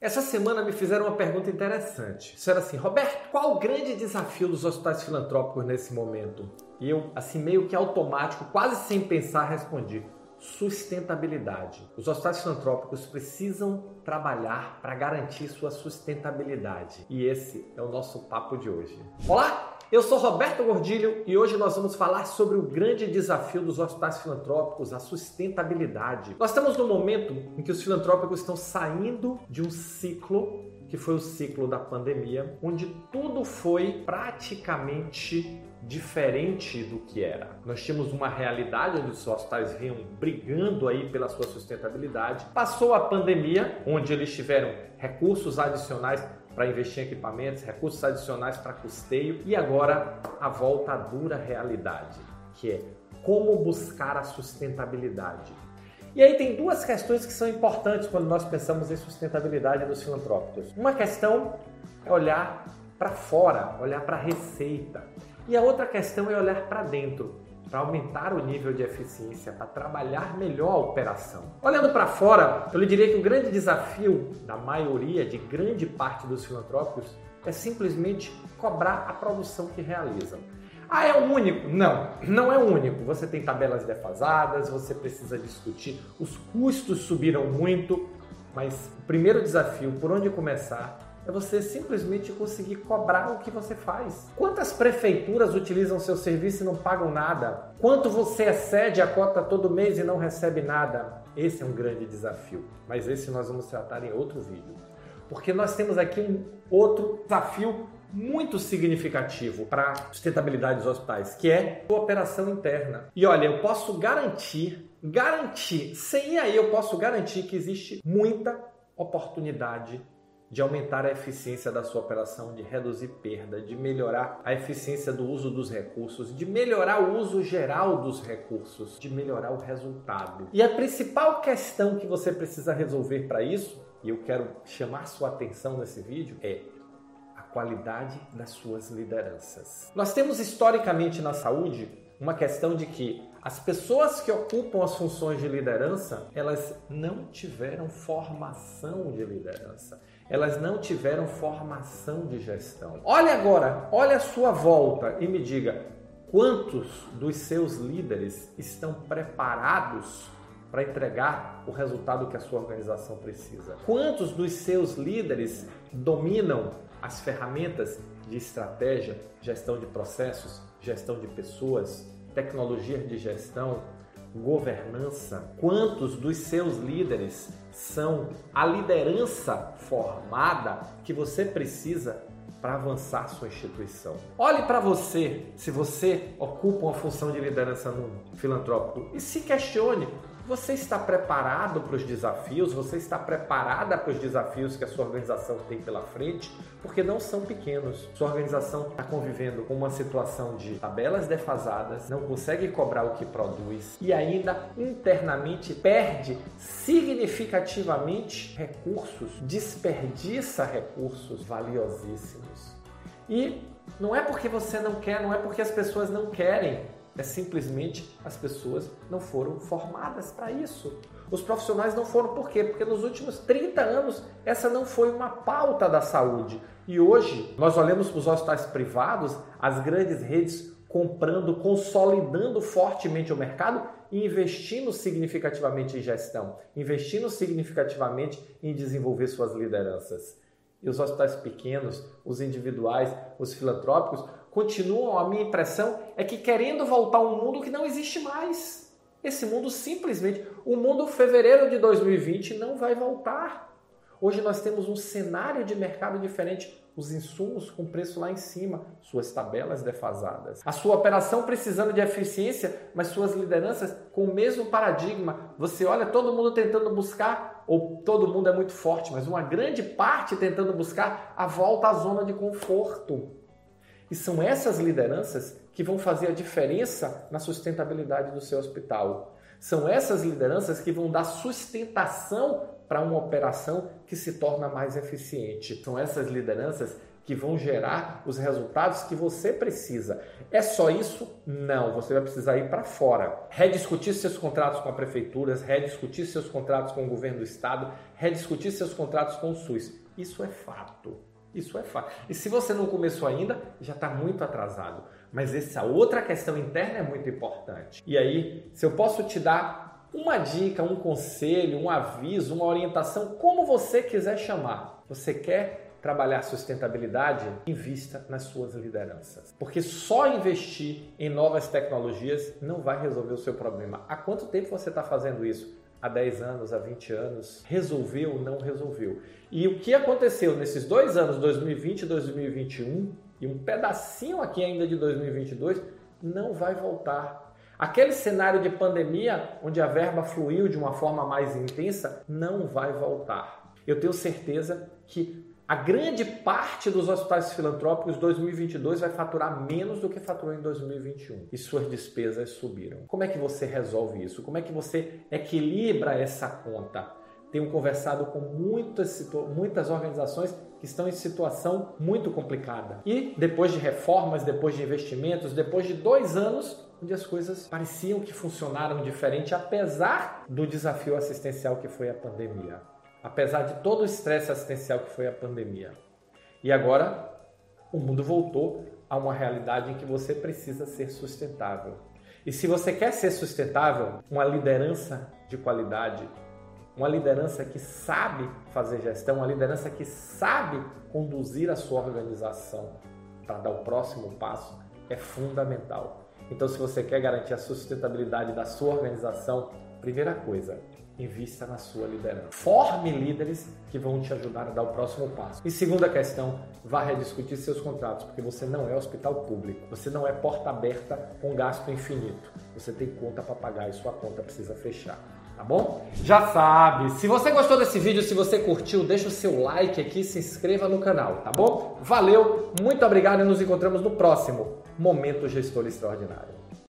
Essa semana me fizeram uma pergunta interessante. Disseram assim, Roberto, qual o grande desafio dos hospitais filantrópicos nesse momento? E eu, assim, meio que automático, quase sem pensar, respondi: sustentabilidade. Os hospitais filantrópicos precisam trabalhar para garantir sua sustentabilidade. E esse é o nosso papo de hoje. Olá! Eu sou Roberto Gordilho e hoje nós vamos falar sobre o grande desafio dos hospitais filantrópicos, a sustentabilidade. Nós estamos no momento em que os filantrópicos estão saindo de um ciclo que foi o ciclo da pandemia, onde tudo foi praticamente diferente do que era. Nós tínhamos uma realidade onde os hospitais vinham brigando aí pela sua sustentabilidade. Passou a pandemia, onde eles tiveram recursos adicionais para investir em equipamentos, recursos adicionais para custeio e agora a volta à dura realidade, que é como buscar a sustentabilidade. E aí tem duas questões que são importantes quando nós pensamos em sustentabilidade dos filantrópicos. Uma questão é olhar para fora, olhar para a receita. E a outra questão é olhar para dentro para aumentar o nível de eficiência, para trabalhar melhor a operação. Olhando para fora, eu lhe diria que o grande desafio da maioria, de grande parte dos filantrópicos, é simplesmente cobrar a produção que realizam. Ah, é o único? Não, não é o único. Você tem tabelas defasadas, você precisa discutir, os custos subiram muito, mas o primeiro desafio, por onde começar, é você simplesmente conseguir cobrar o que você faz. Quantas prefeituras utilizam seu serviço e não pagam nada? Quanto você excede a cota todo mês e não recebe nada? Esse é um grande desafio, mas esse nós vamos tratar em outro vídeo. Porque nós temos aqui um outro desafio muito significativo para a sustentabilidade dos hospitais, que é a operação interna. E olha, eu posso garantir, garantir, sem aí eu posso garantir que existe muita oportunidade de aumentar a eficiência da sua operação, de reduzir perda, de melhorar a eficiência do uso dos recursos, de melhorar o uso geral dos recursos, de melhorar o resultado. E a principal questão que você precisa resolver para isso, e eu quero chamar sua atenção nesse vídeo, é a qualidade das suas lideranças. Nós temos historicamente na saúde uma questão de que as pessoas que ocupam as funções de liderança, elas não tiveram formação de liderança elas não tiveram formação de gestão. Olhe agora, olhe a sua volta e me diga quantos dos seus líderes estão preparados para entregar o resultado que a sua organização precisa. Quantos dos seus líderes dominam as ferramentas de estratégia, gestão de processos, gestão de pessoas, tecnologia de gestão, governança? Quantos dos seus líderes são a liderança formada que você precisa para avançar sua instituição. Olhe para você, se você ocupa uma função de liderança no filantrópico, e se questione você está preparado para os desafios? Você está preparada para os desafios que a sua organização tem pela frente? Porque não são pequenos. Sua organização está convivendo com uma situação de tabelas defasadas, não consegue cobrar o que produz e ainda internamente perde significativamente recursos, desperdiça recursos valiosíssimos. E não é porque você não quer, não é porque as pessoas não querem, é simplesmente as pessoas não foram formadas para isso. Os profissionais não foram por quê? Porque nos últimos 30 anos essa não foi uma pauta da saúde. E hoje nós olhamos para os hospitais privados, as grandes redes comprando, consolidando fortemente o mercado e investindo significativamente em gestão, investindo significativamente em desenvolver suas lideranças. E os hospitais pequenos, os individuais, os filantrópicos continuam, a minha impressão é que querendo voltar a um mundo que não existe mais. Esse mundo simplesmente, o mundo fevereiro de 2020 não vai voltar. Hoje nós temos um cenário de mercado diferente, os insumos com preço lá em cima, suas tabelas defasadas. A sua operação precisando de eficiência, mas suas lideranças com o mesmo paradigma. Você olha todo mundo tentando buscar, ou todo mundo é muito forte, mas uma grande parte tentando buscar a volta à zona de conforto. E são essas lideranças que vão fazer a diferença na sustentabilidade do seu hospital. São essas lideranças que vão dar sustentação para uma operação que se torna mais eficiente. São essas lideranças que vão gerar os resultados que você precisa. É só isso? Não, você vai precisar ir para fora. Rediscutir seus contratos com a prefeituras, rediscutir seus contratos com o governo do estado, rediscutir seus contratos com o SUS. Isso é fato. Isso é fato. E se você não começou ainda, já está muito atrasado. Mas essa outra questão interna é muito importante. E aí, se eu posso te dar uma dica, um conselho, um aviso, uma orientação, como você quiser chamar. Você quer trabalhar sustentabilidade, invista nas suas lideranças. Porque só investir em novas tecnologias não vai resolver o seu problema. Há quanto tempo você está fazendo isso? Há 10 anos, há 20 anos? Resolveu ou não resolveu? E o que aconteceu nesses dois anos, 2020 e 2021, e um pedacinho aqui ainda de 2022, não vai voltar. Aquele cenário de pandemia, onde a verba fluiu de uma forma mais intensa, não vai voltar. Eu tenho certeza que a grande parte dos hospitais filantrópicos 2022 vai faturar menos do que faturou em 2021 e suas despesas subiram. Como é que você resolve isso? Como é que você equilibra essa conta? Tenho conversado com muitas, muitas organizações que estão em situação muito complicada. E depois de reformas, depois de investimentos, depois de dois anos onde as coisas pareciam que funcionaram diferente, apesar do desafio assistencial que foi a pandemia apesar de todo o estresse assistencial que foi a pandemia. E agora o mundo voltou a uma realidade em que você precisa ser sustentável. E se você quer ser sustentável, uma liderança de qualidade, uma liderança que sabe fazer gestão, uma liderança que sabe conduzir a sua organização para dar o próximo passo, é fundamental. Então, se você quer garantir a sustentabilidade da sua organização, primeira coisa, invista na sua liderança. Forme líderes que vão te ajudar a dar o próximo passo. E segunda questão, vá rediscutir seus contratos, porque você não é hospital público, você não é porta aberta com gasto infinito. Você tem conta para pagar e sua conta precisa fechar. Tá bom? Já sabe, se você gostou desse vídeo, se você curtiu, deixa o seu like aqui, se inscreva no canal, tá bom? Valeu, muito obrigado e nos encontramos no próximo Momento Gestor Extraordinário.